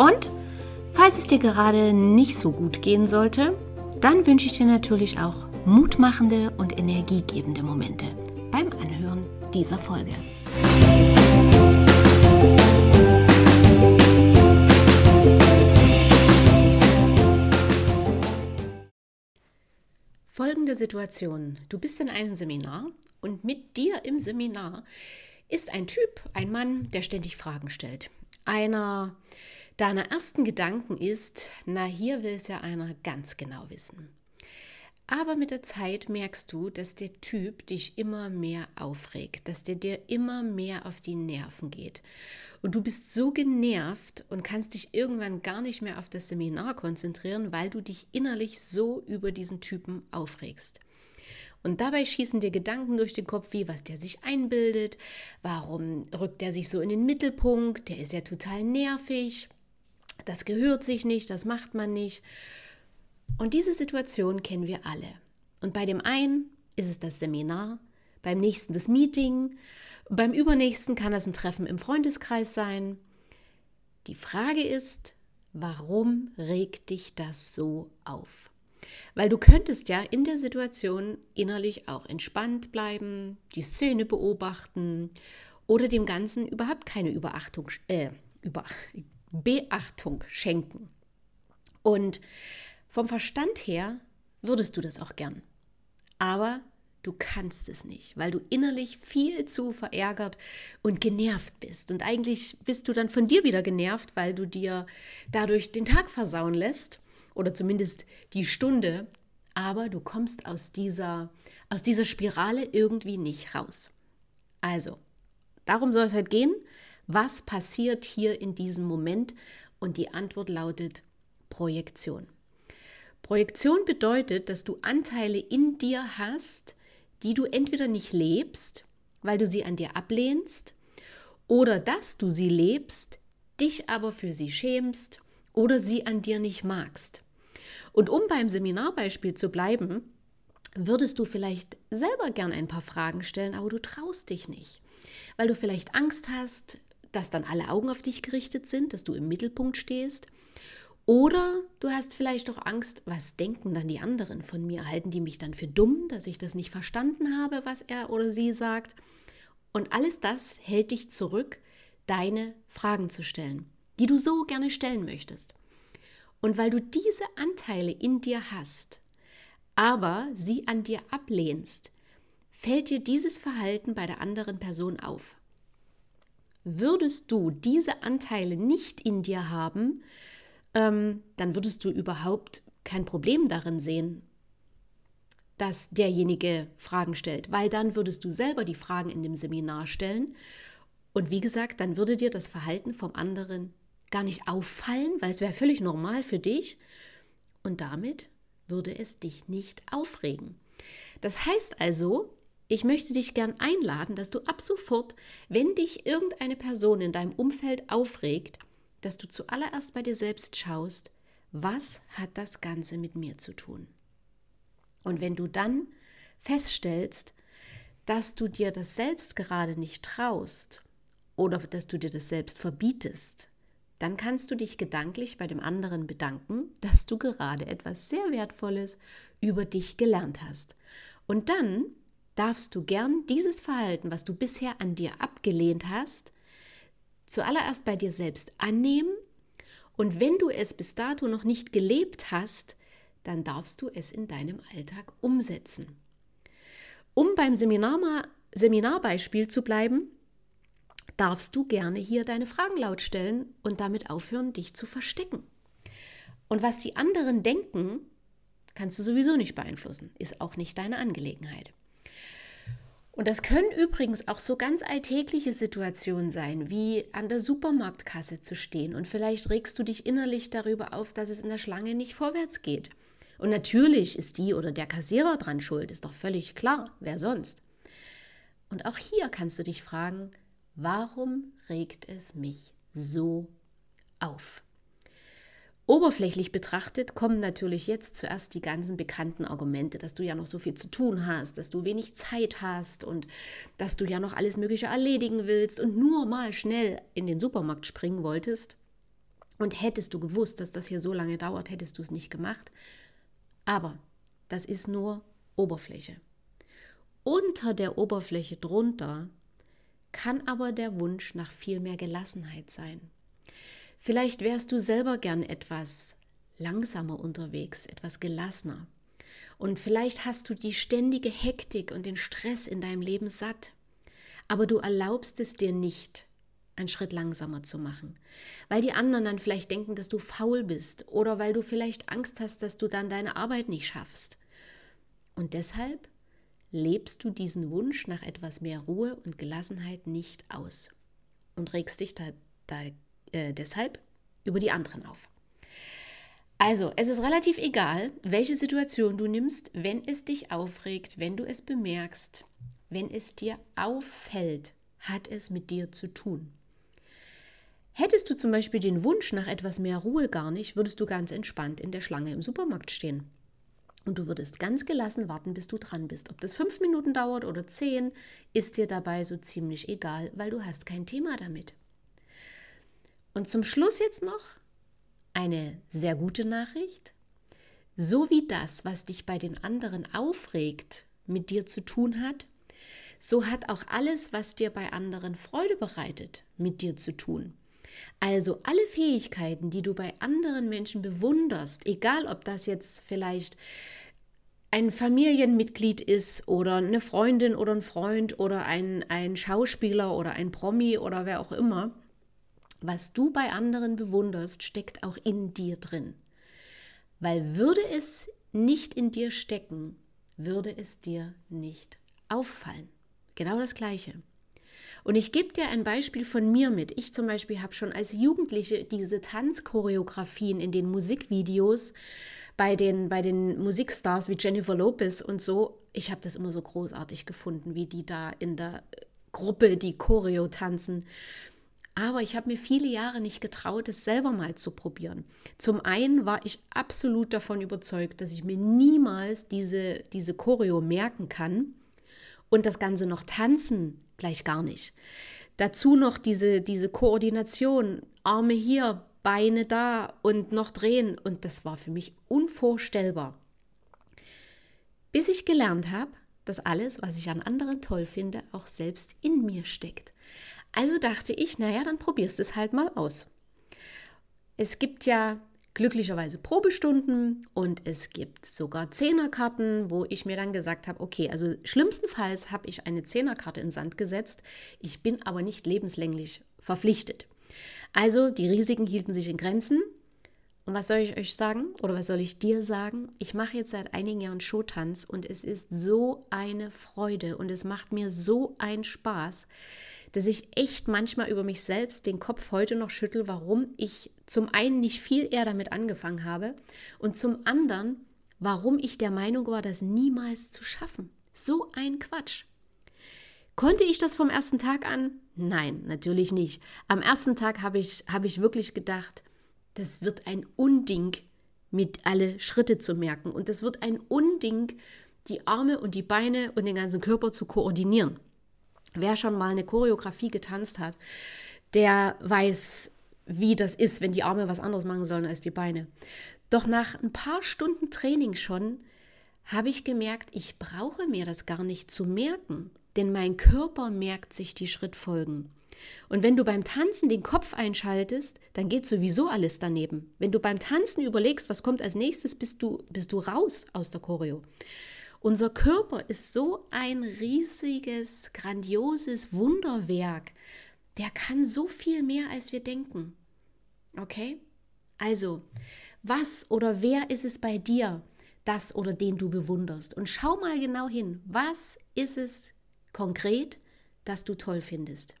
und falls es dir gerade nicht so gut gehen sollte, dann wünsche ich dir natürlich auch mutmachende und energiegebende Momente beim Anhören dieser Folge. Folgende Situation. Du bist in einem Seminar und mit dir im Seminar ist ein Typ, ein Mann, der ständig Fragen stellt. Einer, deiner ersten Gedanken ist, na hier will es ja einer ganz genau wissen. Aber mit der Zeit merkst du, dass der Typ dich immer mehr aufregt, dass der dir immer mehr auf die Nerven geht. Und du bist so genervt und kannst dich irgendwann gar nicht mehr auf das Seminar konzentrieren, weil du dich innerlich so über diesen Typen aufregst. Und dabei schießen dir Gedanken durch den Kopf, wie was der sich einbildet, warum rückt er sich so in den Mittelpunkt, der ist ja total nervig das gehört sich nicht, das macht man nicht. Und diese Situation kennen wir alle. Und bei dem einen ist es das Seminar, beim nächsten das Meeting, beim übernächsten kann das ein Treffen im Freundeskreis sein. Die Frage ist, warum regt dich das so auf? Weil du könntest ja in der Situation innerlich auch entspannt bleiben, die Szene beobachten oder dem Ganzen überhaupt keine Überachtung, äh, über, Beachtung schenken. Und vom Verstand her würdest du das auch gern. Aber du kannst es nicht, weil du innerlich viel zu verärgert und genervt bist. Und eigentlich bist du dann von dir wieder genervt, weil du dir dadurch den Tag versauen lässt oder zumindest die Stunde. Aber du kommst aus dieser, aus dieser Spirale irgendwie nicht raus. Also, darum soll es heute gehen. Was passiert hier in diesem Moment? Und die Antwort lautet Projektion. Projektion bedeutet, dass du Anteile in dir hast, die du entweder nicht lebst, weil du sie an dir ablehnst, oder dass du sie lebst, dich aber für sie schämst oder sie an dir nicht magst. Und um beim Seminarbeispiel zu bleiben, würdest du vielleicht selber gern ein paar Fragen stellen, aber du traust dich nicht, weil du vielleicht Angst hast, dass dann alle Augen auf dich gerichtet sind, dass du im Mittelpunkt stehst. Oder du hast vielleicht auch Angst, was denken dann die anderen von mir? Halten die mich dann für dumm, dass ich das nicht verstanden habe, was er oder sie sagt? Und alles das hält dich zurück, deine Fragen zu stellen, die du so gerne stellen möchtest. Und weil du diese Anteile in dir hast, aber sie an dir ablehnst, fällt dir dieses Verhalten bei der anderen Person auf. Würdest du diese Anteile nicht in dir haben, ähm, dann würdest du überhaupt kein Problem darin sehen, dass derjenige Fragen stellt, weil dann würdest du selber die Fragen in dem Seminar stellen. Und wie gesagt, dann würde dir das Verhalten vom anderen gar nicht auffallen, weil es wäre völlig normal für dich. Und damit würde es dich nicht aufregen. Das heißt also, ich möchte dich gern einladen, dass du ab sofort, wenn dich irgendeine Person in deinem Umfeld aufregt, dass du zuallererst bei dir selbst schaust, was hat das Ganze mit mir zu tun? Und wenn du dann feststellst, dass du dir das selbst gerade nicht traust oder dass du dir das selbst verbietest, dann kannst du dich gedanklich bei dem anderen bedanken, dass du gerade etwas sehr Wertvolles über dich gelernt hast. Und dann darfst du gern dieses Verhalten, was du bisher an dir abgelehnt hast, zuallererst bei dir selbst annehmen und wenn du es bis dato noch nicht gelebt hast, dann darfst du es in deinem Alltag umsetzen. Um beim Seminar, Seminarbeispiel zu bleiben, darfst du gerne hier deine Fragen laut stellen und damit aufhören, dich zu verstecken. Und was die anderen denken, kannst du sowieso nicht beeinflussen, ist auch nicht deine Angelegenheit. Und das können übrigens auch so ganz alltägliche Situationen sein, wie an der Supermarktkasse zu stehen und vielleicht regst du dich innerlich darüber auf, dass es in der Schlange nicht vorwärts geht. Und natürlich ist die oder der Kassierer dran schuld, ist doch völlig klar, wer sonst. Und auch hier kannst du dich fragen, warum regt es mich so auf? Oberflächlich betrachtet kommen natürlich jetzt zuerst die ganzen bekannten Argumente, dass du ja noch so viel zu tun hast, dass du wenig Zeit hast und dass du ja noch alles Mögliche erledigen willst und nur mal schnell in den Supermarkt springen wolltest. Und hättest du gewusst, dass das hier so lange dauert, hättest du es nicht gemacht. Aber das ist nur Oberfläche. Unter der Oberfläche drunter kann aber der Wunsch nach viel mehr Gelassenheit sein. Vielleicht wärst du selber gern etwas langsamer unterwegs, etwas gelassener. Und vielleicht hast du die ständige Hektik und den Stress in deinem Leben satt. Aber du erlaubst es dir nicht, einen Schritt langsamer zu machen, weil die anderen dann vielleicht denken, dass du faul bist oder weil du vielleicht Angst hast, dass du dann deine Arbeit nicht schaffst. Und deshalb lebst du diesen Wunsch nach etwas mehr Ruhe und Gelassenheit nicht aus und regst dich da, da äh, deshalb über die anderen auf. Also, es ist relativ egal, welche Situation du nimmst, wenn es dich aufregt, wenn du es bemerkst, wenn es dir auffällt, hat es mit dir zu tun. Hättest du zum Beispiel den Wunsch nach etwas mehr Ruhe gar nicht, würdest du ganz entspannt in der Schlange im Supermarkt stehen. Und du würdest ganz gelassen warten, bis du dran bist. Ob das fünf Minuten dauert oder zehn, ist dir dabei so ziemlich egal, weil du hast kein Thema damit. Und zum Schluss jetzt noch eine sehr gute Nachricht. So wie das, was dich bei den anderen aufregt, mit dir zu tun hat, so hat auch alles, was dir bei anderen Freude bereitet, mit dir zu tun. Also alle Fähigkeiten, die du bei anderen Menschen bewunderst, egal ob das jetzt vielleicht ein Familienmitglied ist oder eine Freundin oder ein Freund oder ein, ein Schauspieler oder ein Promi oder wer auch immer, was du bei anderen bewunderst, steckt auch in dir drin. Weil würde es nicht in dir stecken, würde es dir nicht auffallen. Genau das Gleiche. Und ich gebe dir ein Beispiel von mir mit. Ich zum Beispiel habe schon als Jugendliche diese Tanzchoreografien in den Musikvideos bei den, bei den Musikstars wie Jennifer Lopez und so. Ich habe das immer so großartig gefunden, wie die da in der Gruppe die Choreo tanzen. Aber ich habe mir viele Jahre nicht getraut, es selber mal zu probieren. Zum einen war ich absolut davon überzeugt, dass ich mir niemals diese, diese Choreo merken kann und das Ganze noch tanzen gleich gar nicht. Dazu noch diese, diese Koordination, Arme hier, Beine da und noch drehen. Und das war für mich unvorstellbar. Bis ich gelernt habe, dass alles, was ich an anderen toll finde, auch selbst in mir steckt. Also dachte ich, naja, dann probierst es halt mal aus. Es gibt ja glücklicherweise Probestunden und es gibt sogar Zehnerkarten, wo ich mir dann gesagt habe, okay, also schlimmstenfalls habe ich eine Zehnerkarte in Sand gesetzt, ich bin aber nicht lebenslänglich verpflichtet. Also die Risiken hielten sich in Grenzen. Und was soll ich euch sagen oder was soll ich dir sagen? Ich mache jetzt seit einigen Jahren Showtanz und es ist so eine Freude und es macht mir so einen Spaß, dass ich echt manchmal über mich selbst den Kopf heute noch schüttel, warum ich zum einen nicht viel eher damit angefangen habe und zum anderen, warum ich der Meinung war, das niemals zu schaffen. So ein Quatsch. Konnte ich das vom ersten Tag an? Nein, natürlich nicht. Am ersten Tag habe ich, hab ich wirklich gedacht, das wird ein Unding, mit alle Schritte zu merken. Und das wird ein Unding, die Arme und die Beine und den ganzen Körper zu koordinieren. Wer schon mal eine Choreografie getanzt hat, der weiß, wie das ist, wenn die Arme was anderes machen sollen als die Beine. Doch nach ein paar Stunden Training schon habe ich gemerkt, ich brauche mir das gar nicht zu merken, denn mein Körper merkt sich die Schrittfolgen. Und wenn du beim Tanzen den Kopf einschaltest, dann geht sowieso alles daneben. Wenn du beim Tanzen überlegst, was kommt als nächstes, bist du, bist du raus aus der Choreo. Unser Körper ist so ein riesiges, grandioses Wunderwerk. Der kann so viel mehr, als wir denken. Okay? Also, was oder wer ist es bei dir, das oder den du bewunderst? Und schau mal genau hin. Was ist es konkret, das du toll findest.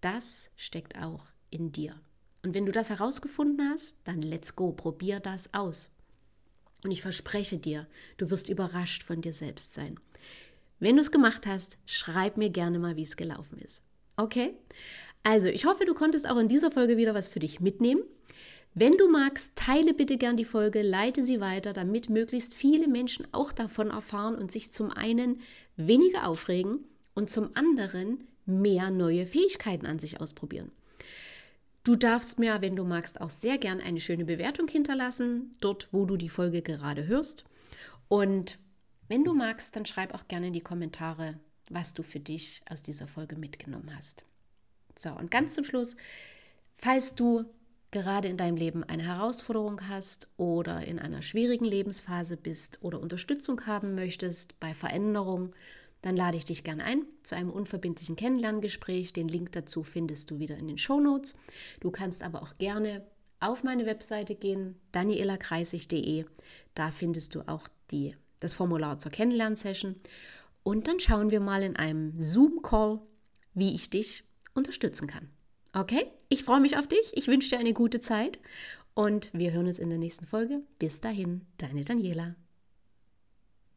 Das steckt auch in dir. Und wenn du das herausgefunden hast, dann let's go, probier das aus. Und ich verspreche dir, du wirst überrascht von dir selbst sein. Wenn du es gemacht hast, schreib mir gerne mal, wie es gelaufen ist. Okay? Also, ich hoffe, du konntest auch in dieser Folge wieder was für dich mitnehmen. Wenn du magst, teile bitte gern die Folge, leite sie weiter, damit möglichst viele Menschen auch davon erfahren und sich zum einen weniger aufregen und zum anderen mehr neue Fähigkeiten an sich ausprobieren. Du darfst mir, wenn du magst, auch sehr gern eine schöne Bewertung hinterlassen, dort, wo du die Folge gerade hörst. Und wenn du magst, dann schreib auch gerne in die Kommentare, was du für dich aus dieser Folge mitgenommen hast. So, und ganz zum Schluss, falls du gerade in deinem Leben eine Herausforderung hast oder in einer schwierigen Lebensphase bist oder Unterstützung haben möchtest bei Veränderung, dann lade ich dich gerne ein zu einem unverbindlichen Kennenlerngespräch. Den Link dazu findest du wieder in den Show Notes. Du kannst aber auch gerne auf meine Webseite gehen, danielakreisig.de. Da findest du auch die, das Formular zur Kennenlernsession. Und dann schauen wir mal in einem Zoom-Call, wie ich dich unterstützen kann. Okay? Ich freue mich auf dich. Ich wünsche dir eine gute Zeit und wir hören uns in der nächsten Folge. Bis dahin, deine Daniela.